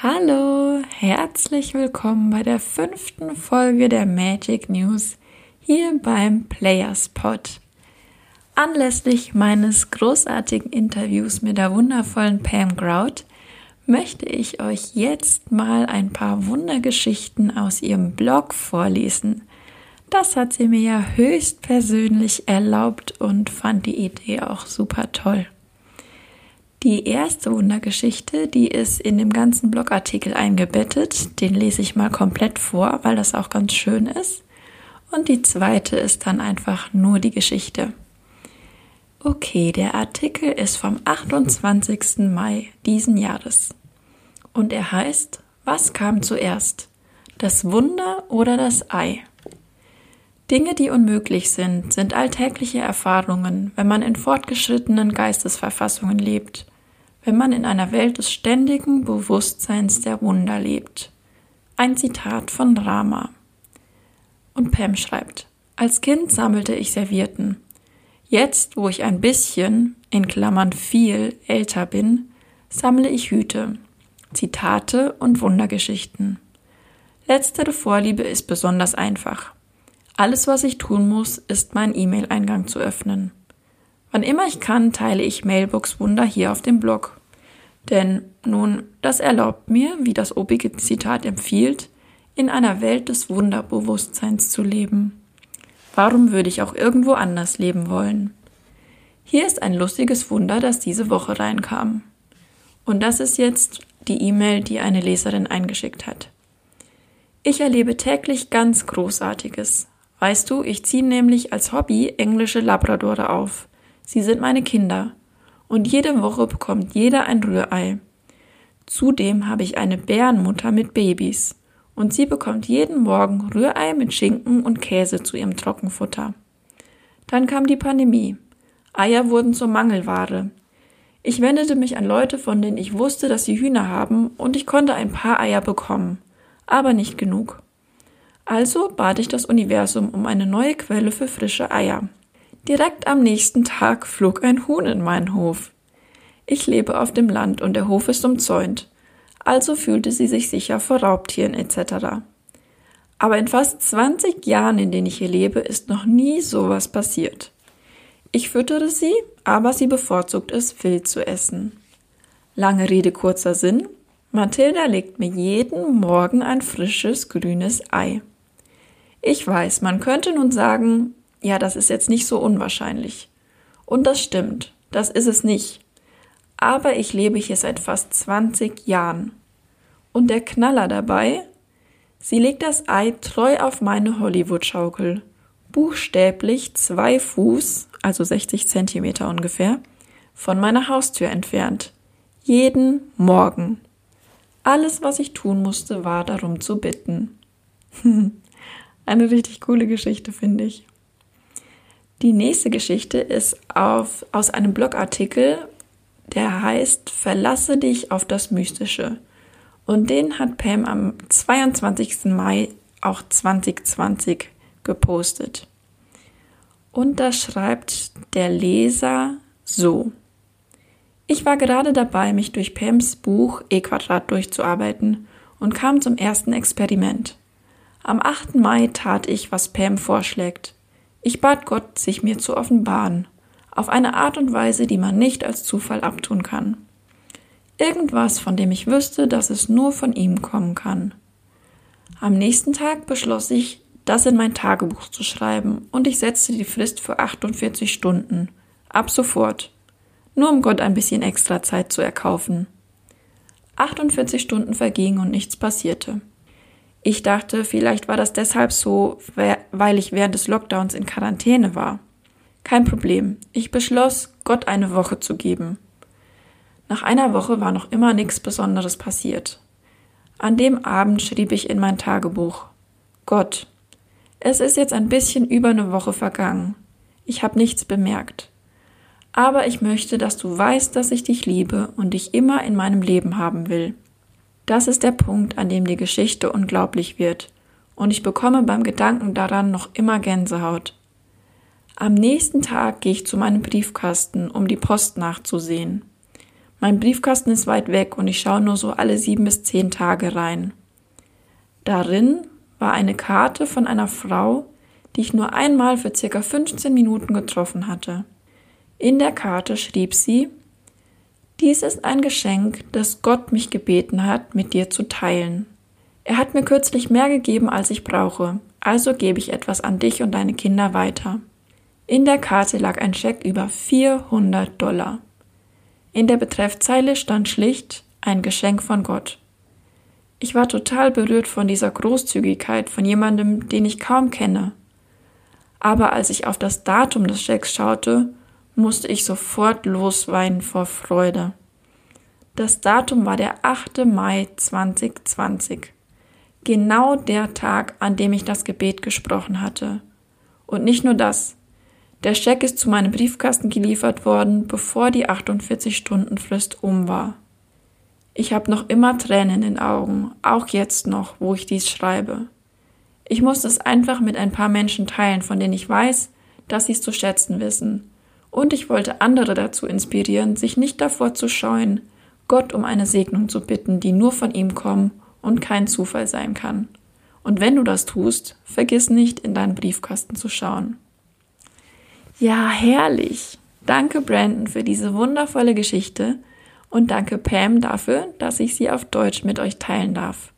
Hallo, herzlich willkommen bei der fünften Folge der Magic News hier beim Players Pod. Anlässlich meines großartigen Interviews mit der wundervollen Pam Grout möchte ich euch jetzt mal ein paar Wundergeschichten aus ihrem Blog vorlesen. Das hat sie mir ja höchstpersönlich erlaubt und fand die Idee auch super toll. Die erste Wundergeschichte, die ist in dem ganzen Blogartikel eingebettet. Den lese ich mal komplett vor, weil das auch ganz schön ist. Und die zweite ist dann einfach nur die Geschichte. Okay, der Artikel ist vom 28. Mai diesen Jahres. Und er heißt, was kam zuerst? Das Wunder oder das Ei? Dinge, die unmöglich sind, sind alltägliche Erfahrungen, wenn man in fortgeschrittenen Geistesverfassungen lebt, wenn man in einer Welt des ständigen Bewusstseins der Wunder lebt. Ein Zitat von Rama. Und Pam schreibt, als Kind sammelte ich Servierten. Jetzt, wo ich ein bisschen, in Klammern viel, älter bin, sammle ich Hüte, Zitate und Wundergeschichten. Letztere Vorliebe ist besonders einfach. Alles, was ich tun muss, ist meinen E-Mail-Eingang zu öffnen. Wann immer ich kann, teile ich Mailbox Wunder hier auf dem Blog. Denn nun, das erlaubt mir, wie das obige Zitat empfiehlt, in einer Welt des Wunderbewusstseins zu leben. Warum würde ich auch irgendwo anders leben wollen? Hier ist ein lustiges Wunder, das diese Woche reinkam. Und das ist jetzt die E-Mail, die eine Leserin eingeschickt hat. Ich erlebe täglich ganz Großartiges. Weißt du, ich ziehe nämlich als Hobby englische Labradore auf. Sie sind meine Kinder. Und jede Woche bekommt jeder ein Rührei. Zudem habe ich eine Bärenmutter mit Babys. Und sie bekommt jeden Morgen Rührei mit Schinken und Käse zu ihrem Trockenfutter. Dann kam die Pandemie. Eier wurden zur Mangelware. Ich wendete mich an Leute, von denen ich wusste, dass sie Hühner haben, und ich konnte ein paar Eier bekommen, aber nicht genug. Also bat ich das Universum um eine neue Quelle für frische Eier. Direkt am nächsten Tag flog ein Huhn in meinen Hof. Ich lebe auf dem Land und der Hof ist umzäunt, also fühlte sie sich sicher vor Raubtieren etc. Aber in fast 20 Jahren, in denen ich hier lebe, ist noch nie sowas passiert. Ich füttere sie, aber sie bevorzugt es, wild zu essen. Lange Rede, kurzer Sinn. Mathilda legt mir jeden Morgen ein frisches grünes Ei. Ich weiß, man könnte nun sagen, ja, das ist jetzt nicht so unwahrscheinlich. Und das stimmt, das ist es nicht. Aber ich lebe hier seit fast 20 Jahren. Und der Knaller dabei? Sie legt das Ei treu auf meine Hollywood-Schaukel. Buchstäblich zwei Fuß, also 60 Zentimeter ungefähr, von meiner Haustür entfernt. Jeden Morgen. Alles, was ich tun musste, war darum zu bitten. Eine richtig coole Geschichte, finde ich. Die nächste Geschichte ist auf, aus einem Blogartikel, der heißt Verlasse dich auf das Mystische. Und den hat Pam am 22. Mai auch 2020 gepostet. Und da schreibt der Leser so. Ich war gerade dabei, mich durch Pams Buch E Quadrat durchzuarbeiten und kam zum ersten Experiment. Am 8. Mai tat ich, was Pam vorschlägt. Ich bat Gott, sich mir zu offenbaren, auf eine Art und Weise, die man nicht als Zufall abtun kann. Irgendwas, von dem ich wüsste, dass es nur von ihm kommen kann. Am nächsten Tag beschloss ich, das in mein Tagebuch zu schreiben, und ich setzte die Frist für 48 Stunden. Ab sofort. Nur um Gott ein bisschen extra Zeit zu erkaufen. 48 Stunden vergingen und nichts passierte. Ich dachte, vielleicht war das deshalb so, weil ich während des Lockdowns in Quarantäne war. Kein Problem. Ich beschloss, Gott eine Woche zu geben. Nach einer Woche war noch immer nichts Besonderes passiert. An dem Abend schrieb ich in mein Tagebuch Gott, es ist jetzt ein bisschen über eine Woche vergangen. Ich habe nichts bemerkt. Aber ich möchte, dass du weißt, dass ich dich liebe und dich immer in meinem Leben haben will. Das ist der Punkt, an dem die Geschichte unglaublich wird, und ich bekomme beim Gedanken daran noch immer Gänsehaut. Am nächsten Tag gehe ich zu meinem Briefkasten, um die Post nachzusehen. Mein Briefkasten ist weit weg und ich schaue nur so alle sieben bis zehn Tage rein. Darin war eine Karte von einer Frau, die ich nur einmal für circa 15 Minuten getroffen hatte. In der Karte schrieb sie, dies ist ein Geschenk, das Gott mich gebeten hat, mit dir zu teilen. Er hat mir kürzlich mehr gegeben, als ich brauche, also gebe ich etwas an dich und deine Kinder weiter. In der Karte lag ein Scheck über 400 Dollar. In der Betreffzeile stand schlicht ein Geschenk von Gott. Ich war total berührt von dieser Großzügigkeit von jemandem, den ich kaum kenne. Aber als ich auf das Datum des Schecks schaute, musste ich sofort losweinen vor Freude. Das Datum war der 8. Mai 2020. Genau der Tag, an dem ich das Gebet gesprochen hatte. Und nicht nur das. Der Scheck ist zu meinem Briefkasten geliefert worden, bevor die 48-Stunden-Frist um war. Ich habe noch immer Tränen in den Augen, auch jetzt noch, wo ich dies schreibe. Ich muss es einfach mit ein paar Menschen teilen, von denen ich weiß, dass sie es zu schätzen wissen. Und ich wollte andere dazu inspirieren, sich nicht davor zu scheuen, Gott um eine Segnung zu bitten, die nur von ihm kommen und kein Zufall sein kann. Und wenn du das tust, vergiss nicht, in deinen Briefkasten zu schauen. Ja, herrlich. Danke, Brandon, für diese wundervolle Geschichte und danke Pam dafür, dass ich sie auf Deutsch mit euch teilen darf.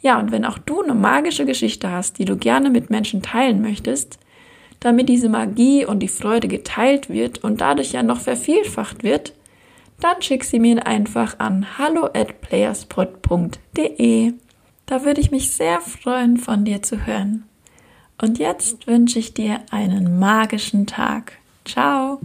Ja, und wenn auch du eine magische Geschichte hast, die du gerne mit Menschen teilen möchtest, damit diese Magie und die Freude geteilt wird und dadurch ja noch vervielfacht wird, dann schick sie mir einfach an hallo at playerspot.de. Da würde ich mich sehr freuen, von dir zu hören. Und jetzt wünsche ich dir einen magischen Tag. Ciao!